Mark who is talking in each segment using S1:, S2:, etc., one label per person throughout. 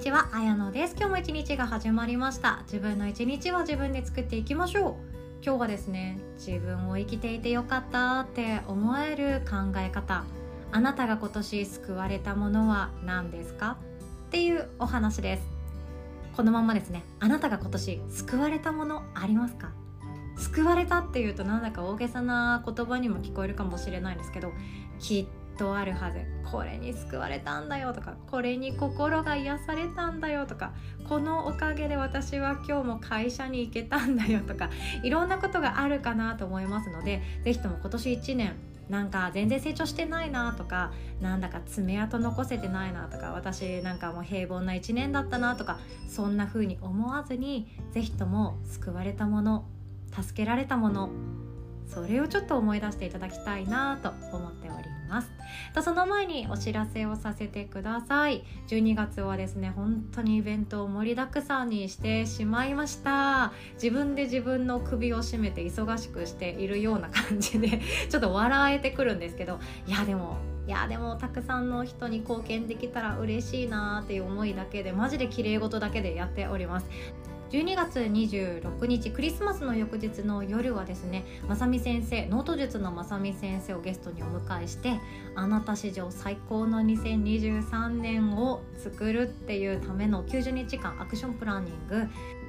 S1: にちは、あやのです。今日も一日が始まりました。自分の一日は自分で作っていきましょう。今日はですね自分を生きていてよかったって思える考え方。あなたが今年救われたものは何ですか？っていうお話です。このままですね。あなたが今年救われたものありますか？救われたっていうとなんだか大げさな言葉にも聞こえるかもしれないんですけどきっとあるはず。これに救われたんだよとかこれに心が癒されたんだよとかこのおかげで私は今日も会社に行けたんだよとかいろんなことがあるかなと思いますので是非とも今年1年なんか全然成長してないなとかなんだか爪痕残せてないなとか私なんかもう平凡な1年だったなとかそんな風に思わずに是非とも救われたもの助けられたものそれをちょっと思い出していただきたいなと思ってます。とその前にお知らせをさせてください。12月はですね本当にイベントを盛りだくさんにしてしまいました。自分で自分の首を絞めて忙しくしているような感じで ちょっと笑えてくるんですけど。いやでもいやでもたくさんの人に貢献できたら嬉しいなっていう思いだけでマジで綺麗事だけでやっております。12月26日クリスマスの翌日の夜はですねまさみ先生ノート術のまさみ先生をゲストにお迎えしてあなた史上最高の2023年を作るっていうための90日間アクションプランニング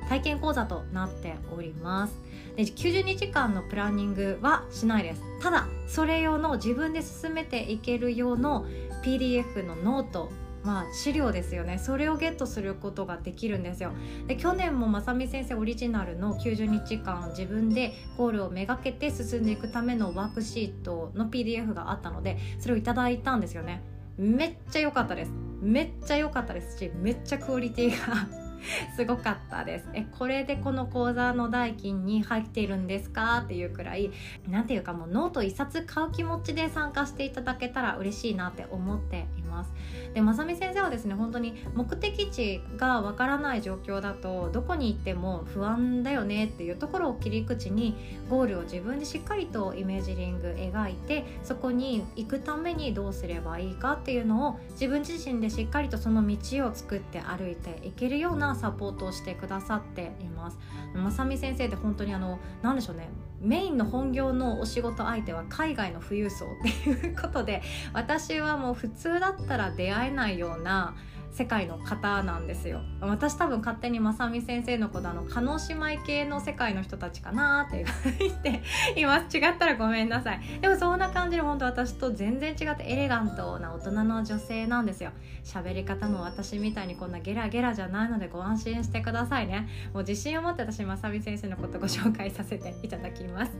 S1: 体験講座となっております。で90日間のプランニングはしないです。ただそれ用の自分で進めていける用の PDF のノートまあ、資料ですよね。それをゲットすることができるんですよ。で去年もまさみ先生オリジナルの90日間自分でゴールをめがけて進んでいくためのワークシートの PDF があったのでそれをいただいたんですよね。めっちゃ良かったです。めっちゃ良かったですしめっちゃクオリティが すごかったです。えこれでこの講座の代金に入っているんですか？っていうくらい何ていうかもうノート1冊買う気持ちで参加していただけたら嬉しいなって思っています。ます。でまさみ先生はですね本当に目的地がわからない状況だとどこに行っても不安だよねっていうところを切り口にゴールを自分でしっかりとイメージリング描いてそこに行くためにどうすればいいかっていうのを自分自身でしっかりとその道を作って歩いていけるようなサポートをしてくださっています。まさみ先生って本当にあの何でしょうねメインの本業のお仕事相手は海外の富裕層っていうことで私はもう普通だたら出会えないような世界の方なんですよ。私多分勝手にまさみ先生のことあの叶姉妹系の世界の人たちかなって言っています。違ったらごめんなさい。でもそんな感じで本当私と全然違ってエレガントな大人の女性なんですよ。喋り方も私みたいにこんなゲラゲラじゃないのでご安心してくださいね。もう自信を持って私まさみ先生のことご紹介させていただきます。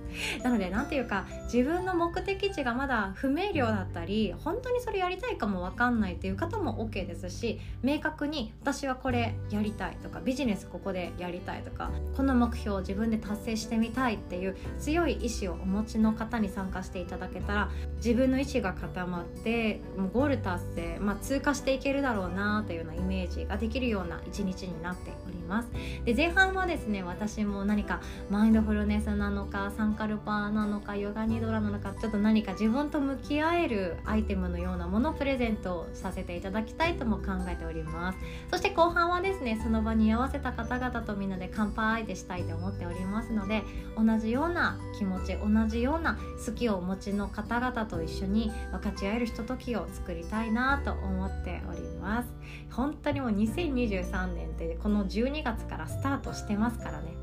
S1: なので何ていうか自分の目的地がまだ不明瞭だったり本当にそれやりたいかも分かんないっていう方も OK ですし明確に私はこれやりたいとかビジネスここでやりたいとかこの目標を自分で達成してみたいっていう強い意志をお持ちの方に参加していただけたら自分の意志が固まってもうゴール達成、まあ、通過していけるだろうなというようなイメージができるような一日になっております。ます。で前半はですね私も何かマインドフルネスなのかサンカルパーなのかヨガニドラなのかちょっと何か自分と向き合えるアイテムのようなものをプレゼントさせていただきたいとも考えております。そして後半はですねその場に合わせた方々とみんなで乾杯でしたいと思っておりますので同じような気持ち同じような好きをお持ちの方々と一緒に分かち合えるひとときを作りたいなと思っております。本当にもう2023年ってこの12月からスタートしてますからね。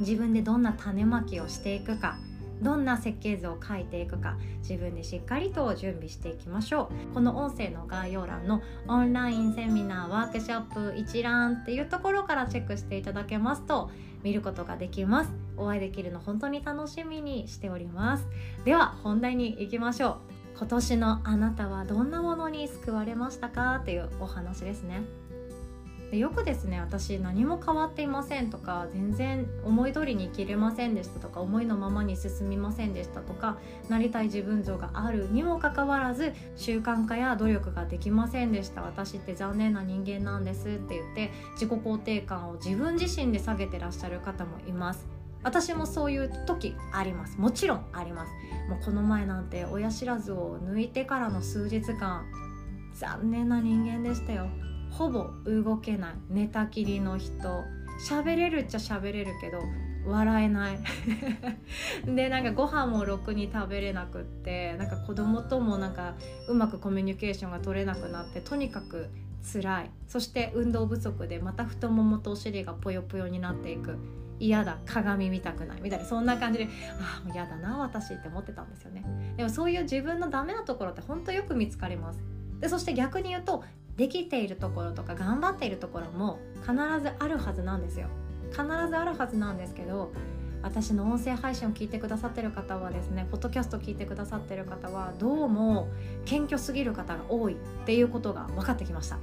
S1: 自分でどんな種まきをしていくかどんな設計図を書いていくか自分でしっかりと準備していきましょう。この音声の概要欄のオンラインセミナーワークショップ一覧っていうところからチェックしていただけますと見ることができます。お会いできるの本当に楽しみにしております。では本題に行きましょう。今年のあなたはどんなものに救われましたか？っていうお話ですね。でよくですね私何も変わっていませんとか全然思い通りに生きれませんでしたとか思いのままに進みませんでしたとかなりたい自分像がある。にもかかわらず習慣化や努力ができませんでした。私って残念な人間なんですって言って自己肯定感を自分自身で下げてらっしゃる方もいます。私もそういう時あります。もちろんあります。もうこの前なんて親知らずを抜いてからの数日間残念な人間でしたよ。ほぼ動けない。寝たきりの人。喋れるっちゃ喋れるけど笑えない。でなんかご飯もろくに食べれなくってなんか子供ともなんかうまくコミュニケーションが取れなくなってとにかく辛い。そして運動不足でまた太ももとお尻がぽよぽよになっていく。嫌だ。鏡見たくない。みたいな。そんな感じでああもう嫌だな私って思ってたんですよね。でもそういう自分のダメなところって本当よく見つかります。でそして逆に言うとできているところとか頑張っているところも必ずあるはずなんですよ。必ずあるはずなんですけど私の音声配信を聞いてくださってる方はですねポッドキャスト聞いてくださってる方はどうも謙虚すぎる方が多いっていうことが分かってきました。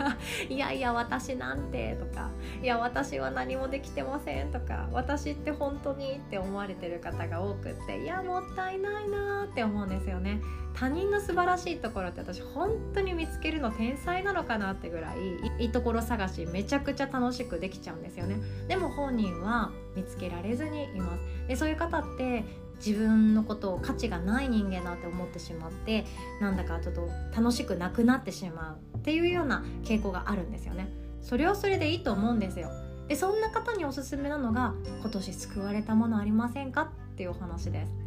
S1: いやいや私なんてとかいや私は何もできてませんとか私って本当にって思われてる方が多くっていやもったいないなって思うんですよね。他人の素晴らしいところって私本当に見つけるの天才なのかなってぐらいいいところ探しめちゃくちゃ楽しくできちゃうんですよね。でも本人は見つけられずにいます。でそういう方って自分のことを価値がない人間だって思ってしまってなんだかちょっと楽しくなくなってしまうっていうような傾向があるんですよね。それはそれでいいと思うんですよ。でそんな方におすすめなのが今年救われたものありませんかっていうお話です。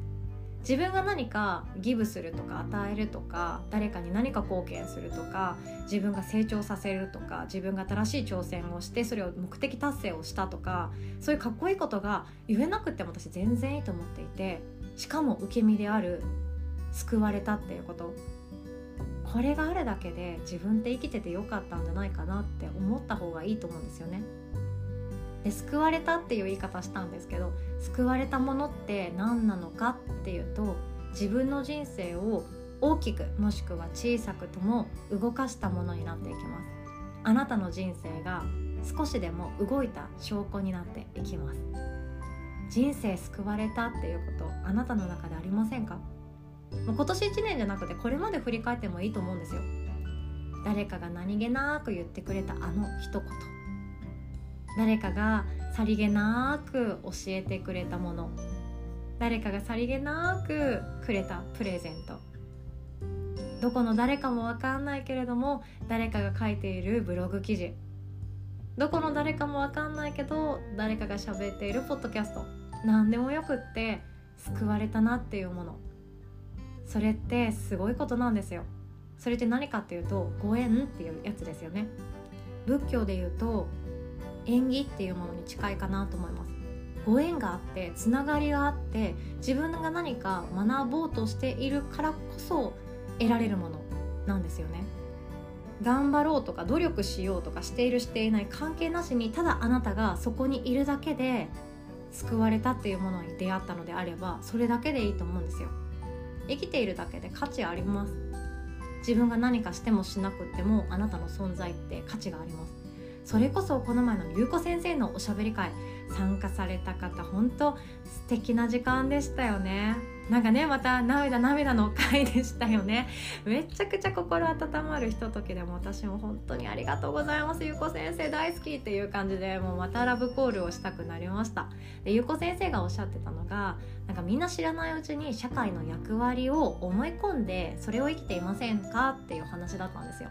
S1: 自分が何かギブするとか与えるとか誰かに何か貢献するとか自分が成長させるとか自分が新しい挑戦をしてそれを目的達成をしたとかそういうかっこいいことが言えなくても私全然いいと思っていてしかも受け身である救われたっていうことこれがあるだけで自分って生きててよかったんじゃないかなって思った方がいいと思うんですよね。で救われたっていう言い方したんですけど救われたものって何なのかっていうと自分の人生を大きくもしくは小さくとも動かしたものになっていきます。あなたの人生が少しでも動いた証拠になっていきます。人生救われたっていうことあなたの中でありませんか？今年1年じゃなくてこれまで振り返ってもいいと思うんですよ。誰かが何気なく言ってくれたあの一言。誰かがさりげなく教えてくれたもの。誰かがさりげなくくれたプレゼント。どこの誰かも分かんないけれども誰かが書いているブログ記事。どこの誰かも分かんないけど誰かが喋っているポッドキャスト。何でもよくって救われたなっていうもの。それってすごいことなんですよ。それって何かっていうとご縁っていうやつですよね。仏教で言うと縁起っていうものに近いかなと思います。ご縁があってつながりがあって自分が何か学ぼうとしているからこそ得られるものなんですよね。頑張ろうとか努力しようとかしているしていない関係なしにただあなたがそこにいるだけで救われたっていうものに出会ったのであればそれだけでいいと思うんですよ。生きているだけで価値あります。自分が何かしてもしなくてもあなたの存在って価値があります。それこそこの前のゆうこ先生のおしゃべり会参加された方本当素敵な時間でしたよね。なんかねまた涙涙の回でしたよね。めちゃくちゃ心温まるひとときでも私も本当にありがとうございます。ゆうこ先生大好きっていう感じでもうまたラブコールをしたくなりました。でゆうこ先生がおっしゃってたのがなんかみんな知らないうちに社会の役割を思い込んでそれを生きていませんか？っていう話だったんですよ。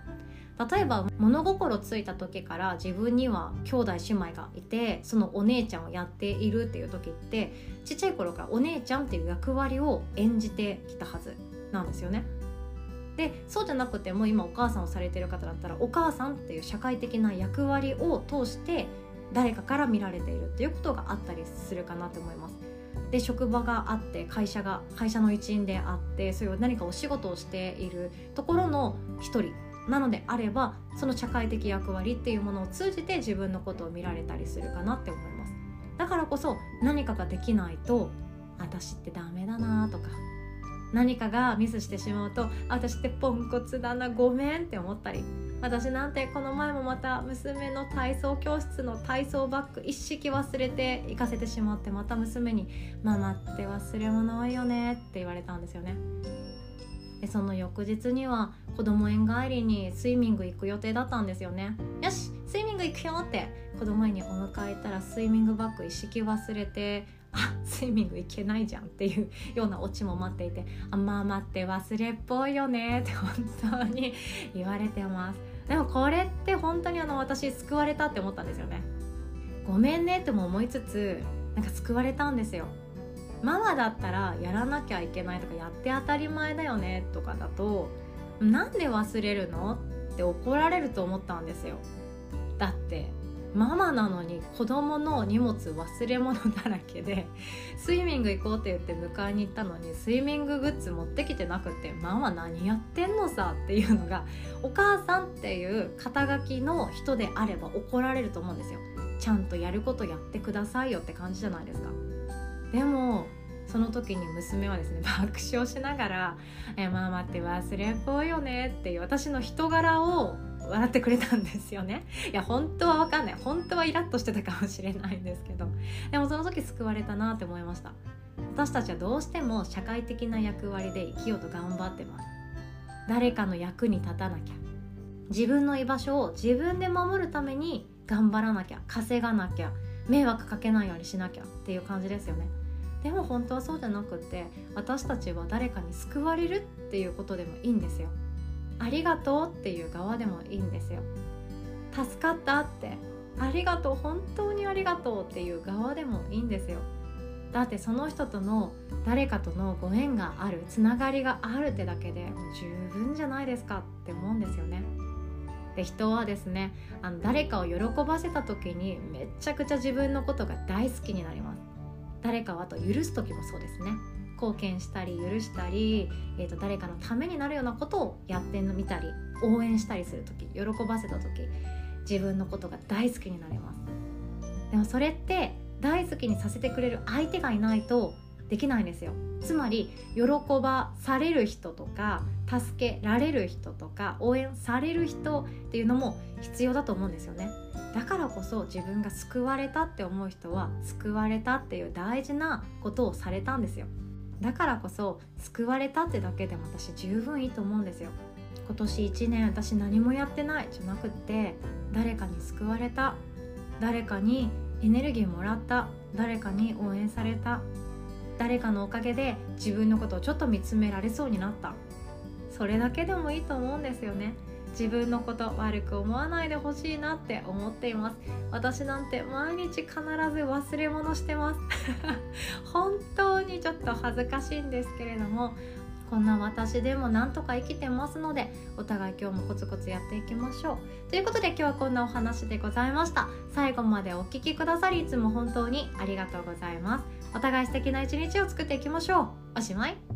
S1: 例えば物心ついた時から自分には兄弟姉妹がいてそのお姉ちゃんをやっているっていう時ってちっちゃい頃からお姉ちゃんっていう役割を演じてきたはずなんですよね。でそうじゃなくても今お母さんをされてる方だったらお母さんっていう社会的な役割を通して誰かから見られているっていうことがあったりするかなと思います。で職場があって会社が会社の一員であってそういう何かお仕事をしているところの一人なのであればその社会的役割っていうものを通じて自分のことを見られたりするかなって思います。だからこそ何かができないと私ってダメだなとか何かがミスしてしまうと私ってポンコツだなごめんって思ったり私なんてこの前もまた娘の体操教室の体操バッグ一式忘れて行かせてしまってまた娘に「ママって忘れ物多いよね」って言われたんですよね。でその翌日には子供園帰りにスイミング行く予定だったんですよね。よしスイミング行くよって子供園にお迎え行ったらスイミングバッグ一式忘れてあスイミング行けないじゃんっていう ようなオチも待っていてあまあ待って忘れっぽいよねって本当に 言われてます。でもこれって本当にあの私救われたって思ったんですよね。ごめんねっても思いつつなんか救われたんですよ。ママだったらやらなきゃいけないとかやって当たり前だよねとかだとなんで忘れるのって怒られると思ったんですよ。だってママなのに子供の荷物忘れ物だらけでスイミング行こうって言って迎えに行ったのにスイミンググッズ持ってきてなくてママ何やってんのさっていうのがお母さんっていう肩書きの人であれば怒られると思うんですよ。ちゃんとやることやってくださいよって感じじゃないですか。でもその時に娘はですね 爆笑しながら「えママって忘れっぽいよね」っていう私の人柄を笑ってくれたんですよね。いや本当は分かんない。本当はイラッとしてたかもしれないんですけど。でもその時救われたなって思いました。私たちはどうしても社会的な役割で生きようと頑張ってます。誰かの役に立たなきゃ。自分の居場所を自分で守るために頑張らなきゃ。稼がなきゃ。迷惑かけないようにしなきゃっていう感じですよね。でも本当はそうじゃなくって私たちは誰かに救われるっていうことでもいいんですよ。ありがとうっていう側でもいいんですよ。助かったってありがとう本当にありがとうっていう側でもいいんですよ。だってその人との誰かとのご縁があるつながりがあるってだけで十分じゃないですかって思うんですよね。で人はですねあの誰かを喜ばせた時にめちゃくちゃ自分のことが大好きになります。誰かをあと許す時もそうですね。貢献したり許したり、えーと、誰かのためになるようなことをやってみたり応援したりする時喜ばせた時自分のことが大好きになれます。でもそれって大好きにさせてくれる相手がいないとできないんですよ。つまり喜ばされる人とか助けられる人とか応援される人っていうのも必要だと思うんですよね。だからこそ自分が救われたって思う人は救われたっていう大事なことをされたんですよ。だからこそ救われたってだけでも私十分いいと思うんですよ。今年1年私何もやってないじゃなくって誰かに救われた誰かにエネルギーもらった誰かに応援された誰かのおかげで自分のことをちょっと見つめられそうになった。それだけでもいいと思うんですよね。自分のこと悪く思わないでほしいなって思っています。私なんて毎日必ず忘れ物してます。本当にちょっと恥ずかしいんですけれどもこんな私でもなんとか生きてますのでお互い今日もコツコツやっていきましょう。ということで今日はこんなお話でございました。最後までお聴きくださりいつも本当にありがとうございます。お互い素敵な一日を作っていきましょう。おしまい。